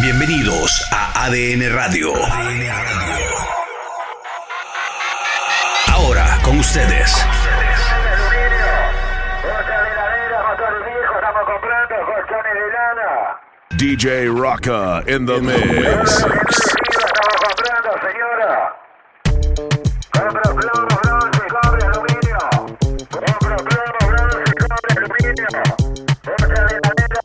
Bienvenidos a ADN Radio. ADN Radio. Ahora con ustedes. DJ Rocca in the mix. Estamos comprando, señora. Compro plomo, bronce, cobre, aluminio. Compro plomo, bronce, cobre, aluminio. Vamos a ver la neta,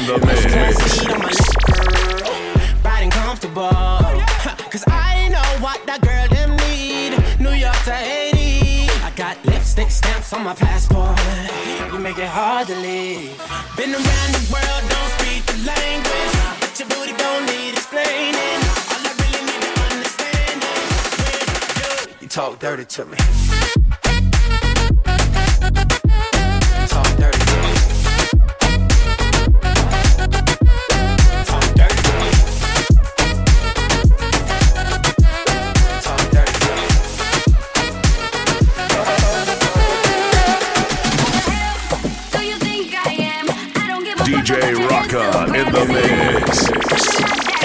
in the mix. Seat on my lip, riding comfortable. Cause I know what that girl them need. New York to Haiti. I got lipstick stamps on my passport. You make it hard to leave. Been around the world, don't speak the language. But your booty don't need explaining. All I really need to understand is when you, you talk dirty to me. DJ Rocka in the mix.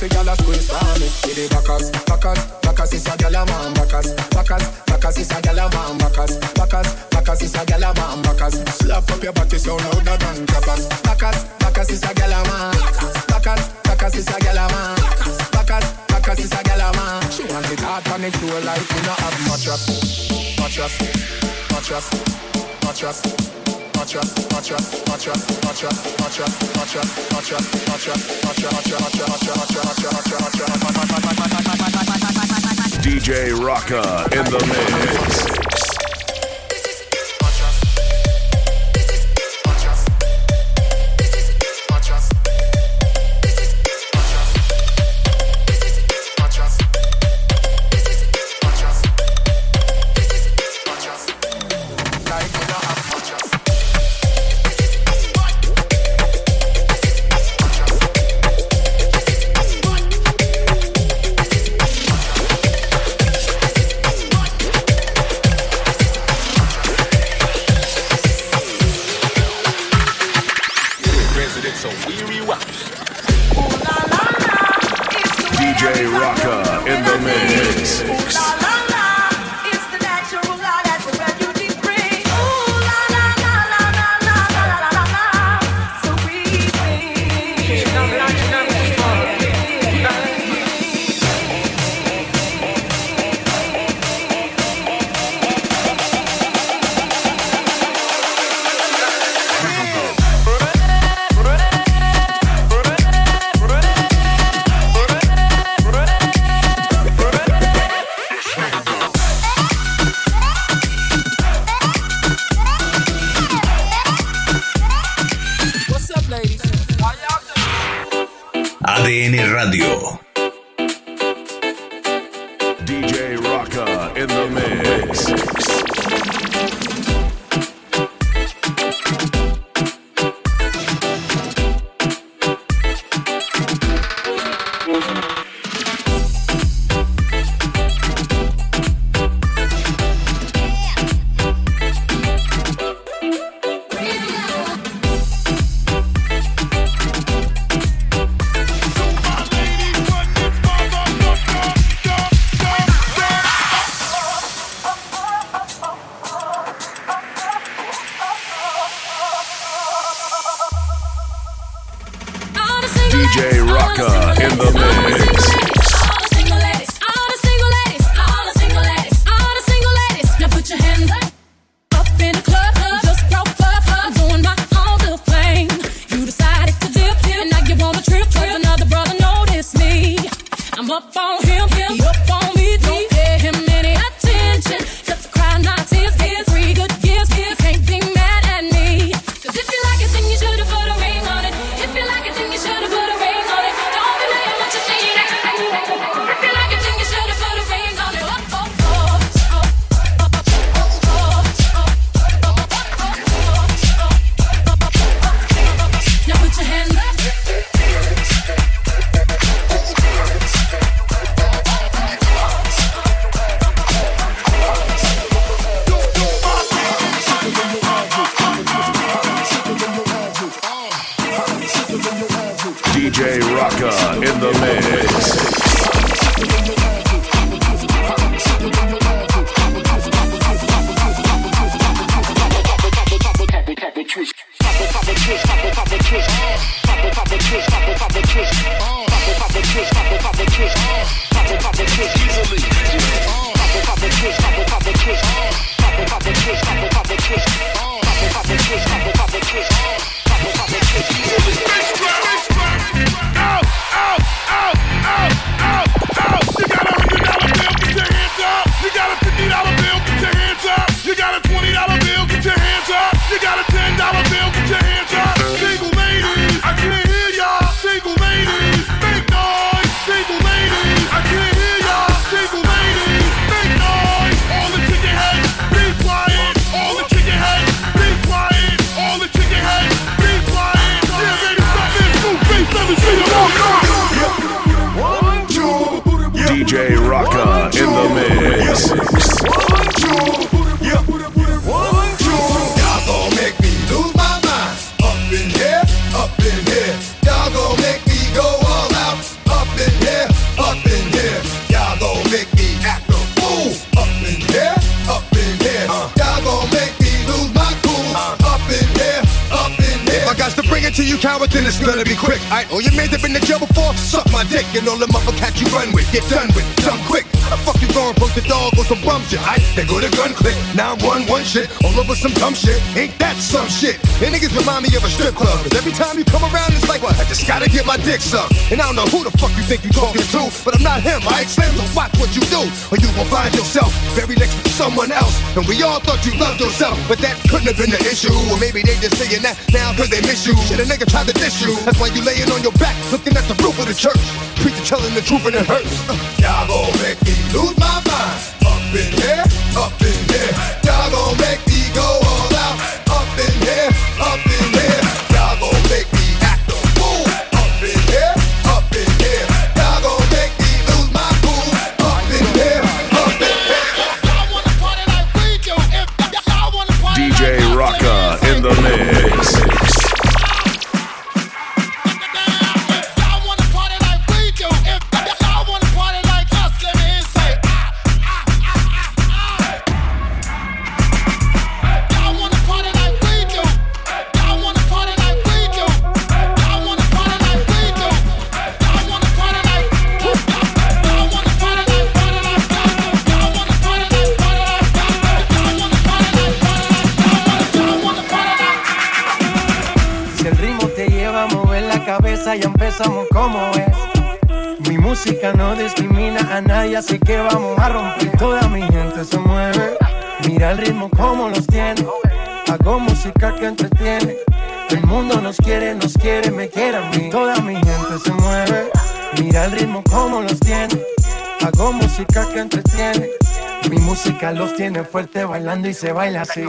pussy gyal a squeeze for me. Give the backers, backers, backers is a gyal a man backers, backers, backers is a gyal a man backers, backers, backers is a gyal a man backers. Slap up your body so louder than clappers. Backers, backers is a gyal a man. Backers, backers is a gyal a man. Backers, backers is a gyal a man. She want it hard on the floor like we not have mattress, mattress, mattress, mattress. mattress. DJ Rocka in the mix. In the mix. last bring it to you, coward, then it's gonna be quick. I all your man's have been to jail before, suck my dick, and all the motherfuckers you run with, get done with, dumb quick. How the fuck you going broke the dog or some bum shit? I they go to gun click, 911 shit, all over some dumb shit. Ain't that some shit? And niggas remind me of a strip club. Cause every time you come around, it's like, well, I just gotta get my dick sucked. And I don't know who the fuck you think you talking to, but I'm not him. I explain, so watch what you do, or you will find yourself very next to someone else. And we all thought you loved yourself, but that couldn't have been the issue. Or maybe they just saying that now cause they miss you. Shit, a nigga tried to diss you. That's why you laying on your back, looking at the roof of the church. Preacher telling the truth and it hurts. Uh. Y'all gon' make me lose my mind. Up in here, up in here. Y'all gon' make me go all out. Up in here, up in here. música los tiene fuerte bailando y se baila así.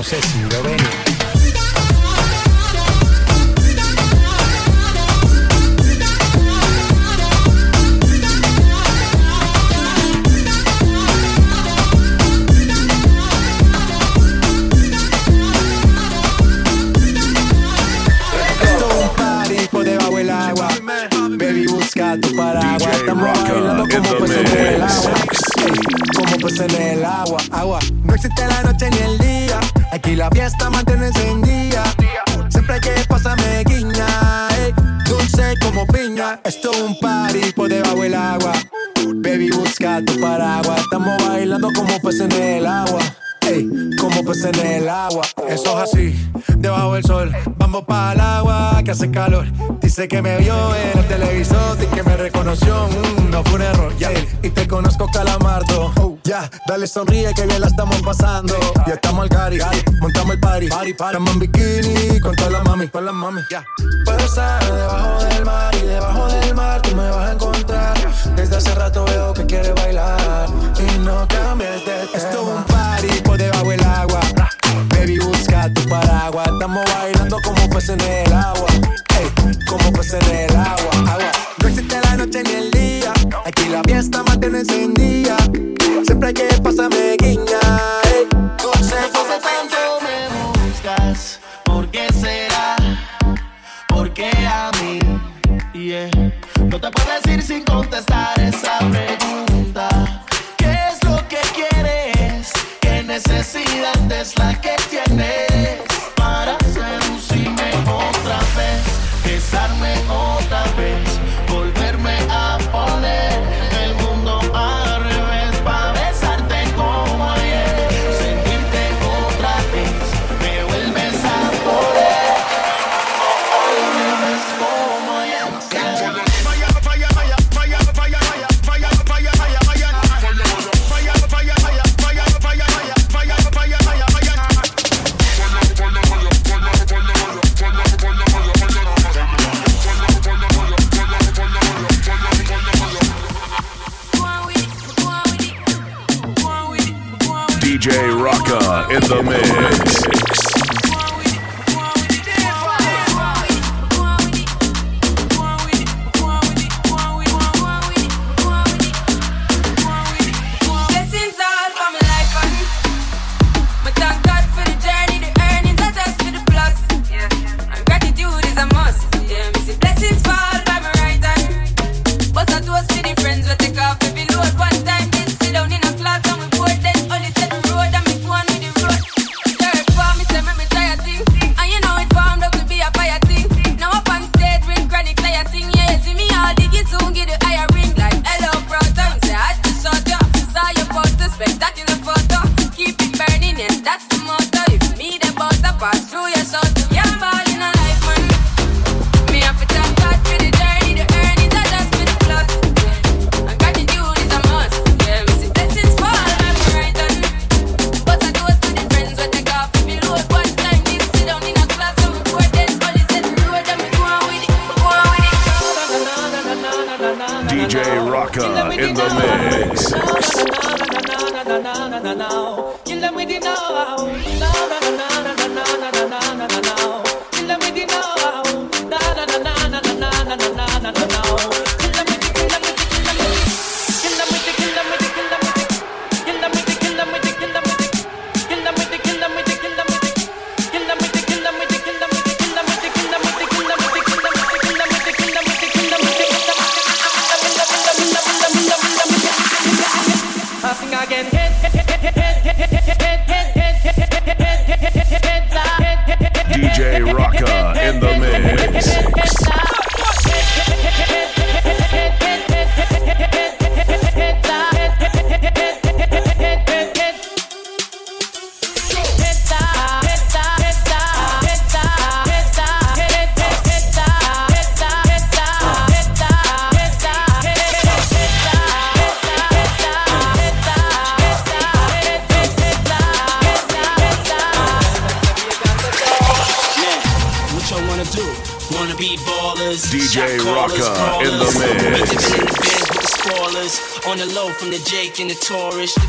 não sei se Como peces en el agua. Ey, como peces en el agua. Eso es así, debajo del sol. Vamos para el agua que hace calor. Dice que me vio en el televisor y que me reconoció. Mm, no fue un error, ya. Yeah. Y te conozco, Calamardo. Oh, ya, dale sonríe que bien la estamos pasando. Ya estamos al cari, montamos el party. party, party. Estamos en bikini Pa' la mami, pa' la mami. Yeah. Puedo estar debajo del mar y debajo del mar tú me vas a encontrar. Desde hace rato veo que quieres bailar y no cambies de tema. Esto es un party por debajo del agua. Baby, busca tu paraguas. Estamos bailando como peces en el agua. Hey, como peces en el agua. agua. No existe la noche ni el día. Aquí la fiesta mantiene encendida. Siempre hay que pasarme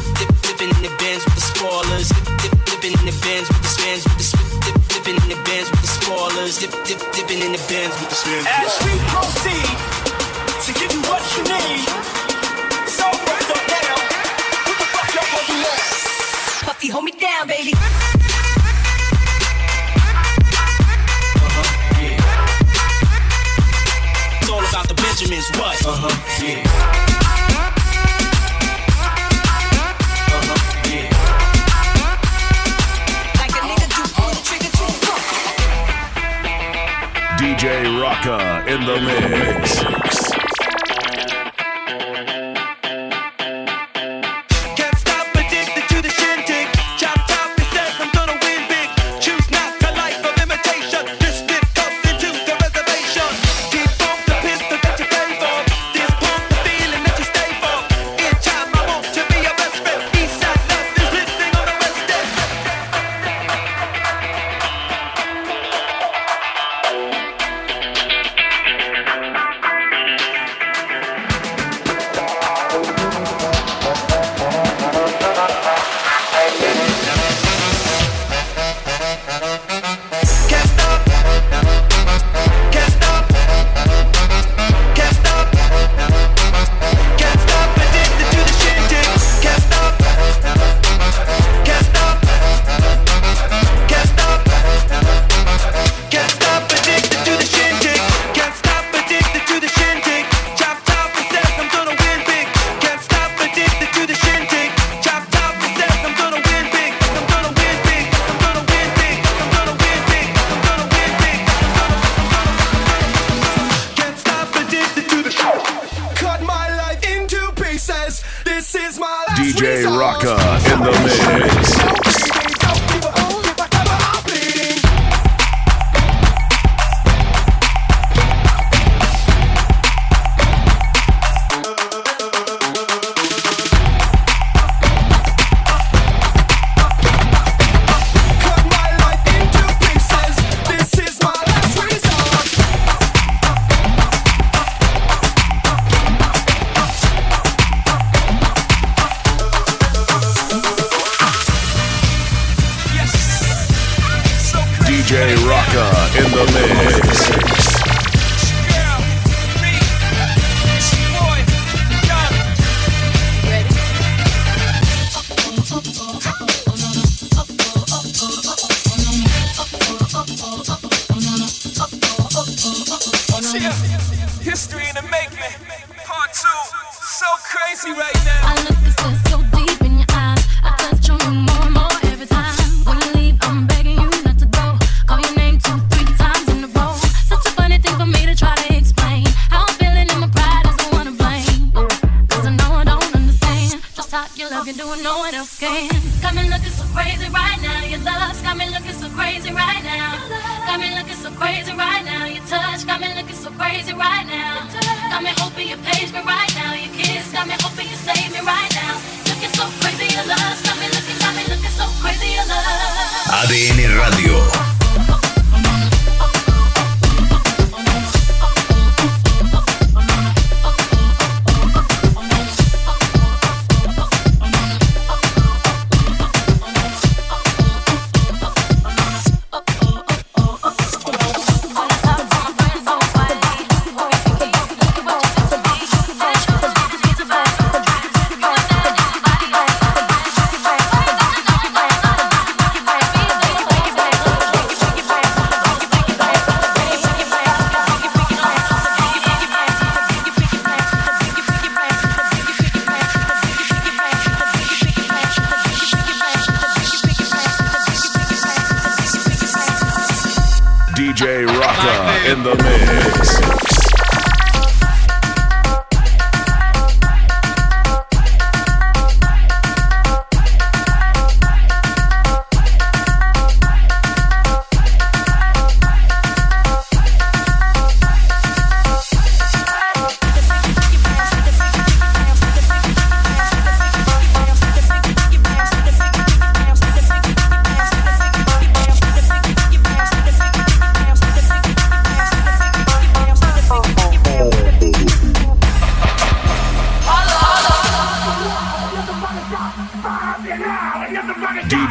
Dip, dip, dipping in the bins with the spoilers. Dip, dip, dipping in the bins with the spins with the spin. Dip, dipping in the bins with the spoilers. Dip, dip, dipping in the bins with the spins. As we proceed to give you what you need. So right up now, what the fuck y'all gonna do next? Puffy, hold me down, baby. It's all about the Benjamins. What? Uh huh. Yeah. DJ Rocka in the mix. This is my DJ Rocka in the mix. pussy right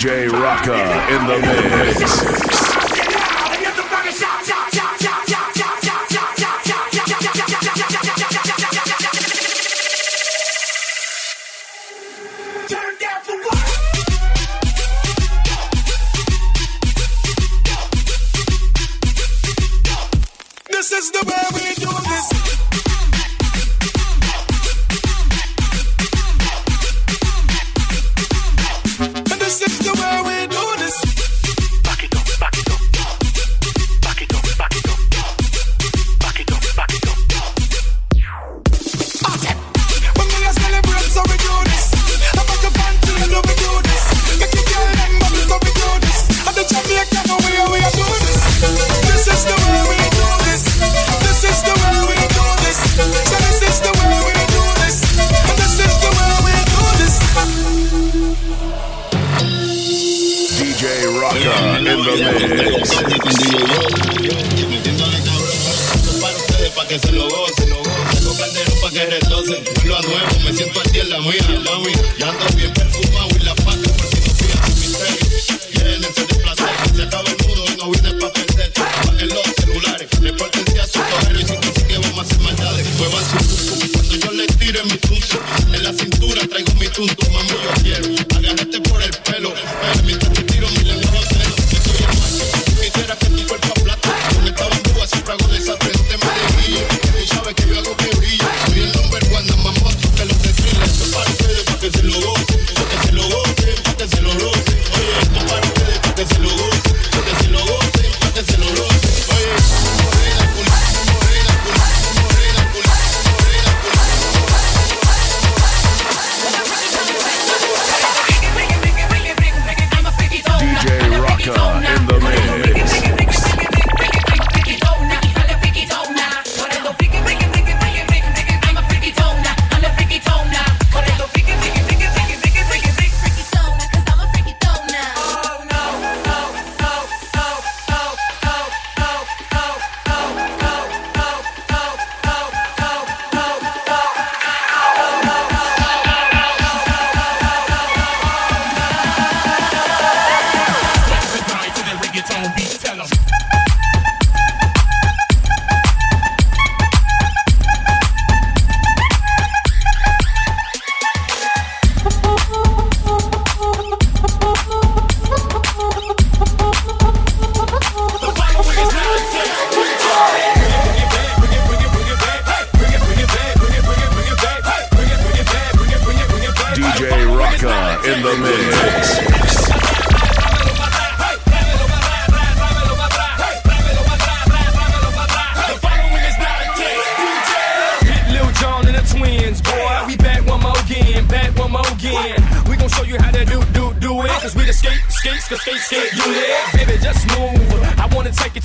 DJ Rocca in the mix.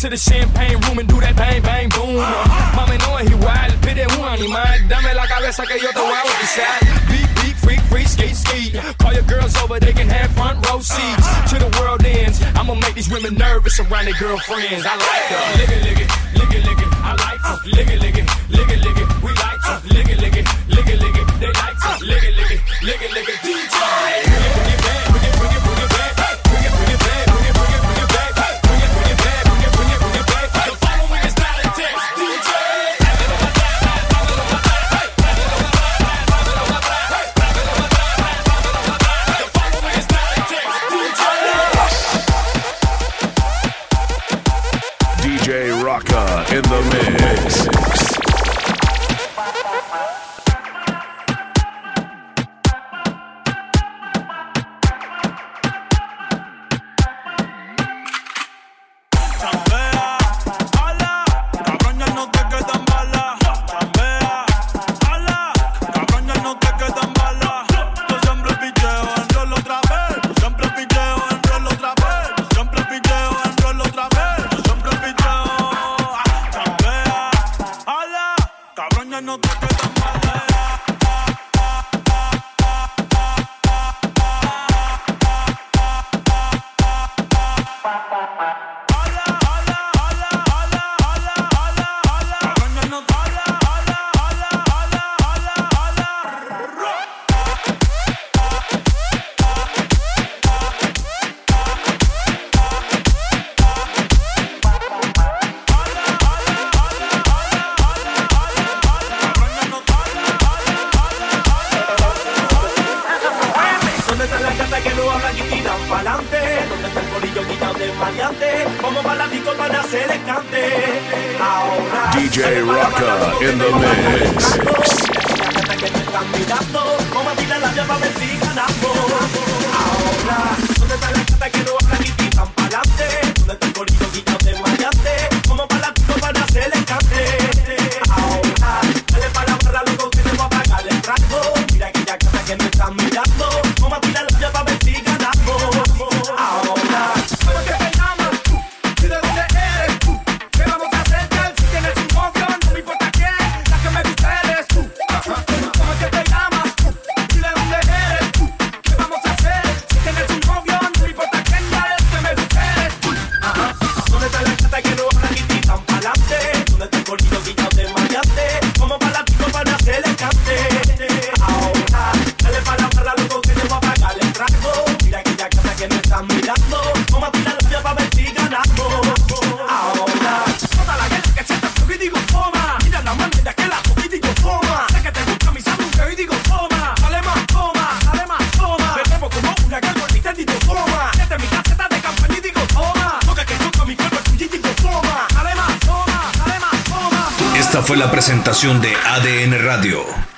to the champagne room and do that bang, bang, boom. Mami no es igual, pide un animal. Dame la cabeza que yo te voy a bautizar. Beat, beat, freak, freak, skate, skate. Call your girls over, they can have front row seats. To the world ends, I'ma make these women nervous around their girlfriends. I like them. Lick it, lick it, lick it, lick it. I like them. Lick it, lick it, lick it, lick it. We like them. Lick it, lick it, lick it, lick it. They like them. Lick it, lick it, lick it, lick it. DJ. DJ Rocka in the mix. Mira que ya que me están mirando, vamos a la llave para la presentación de ADN Radio.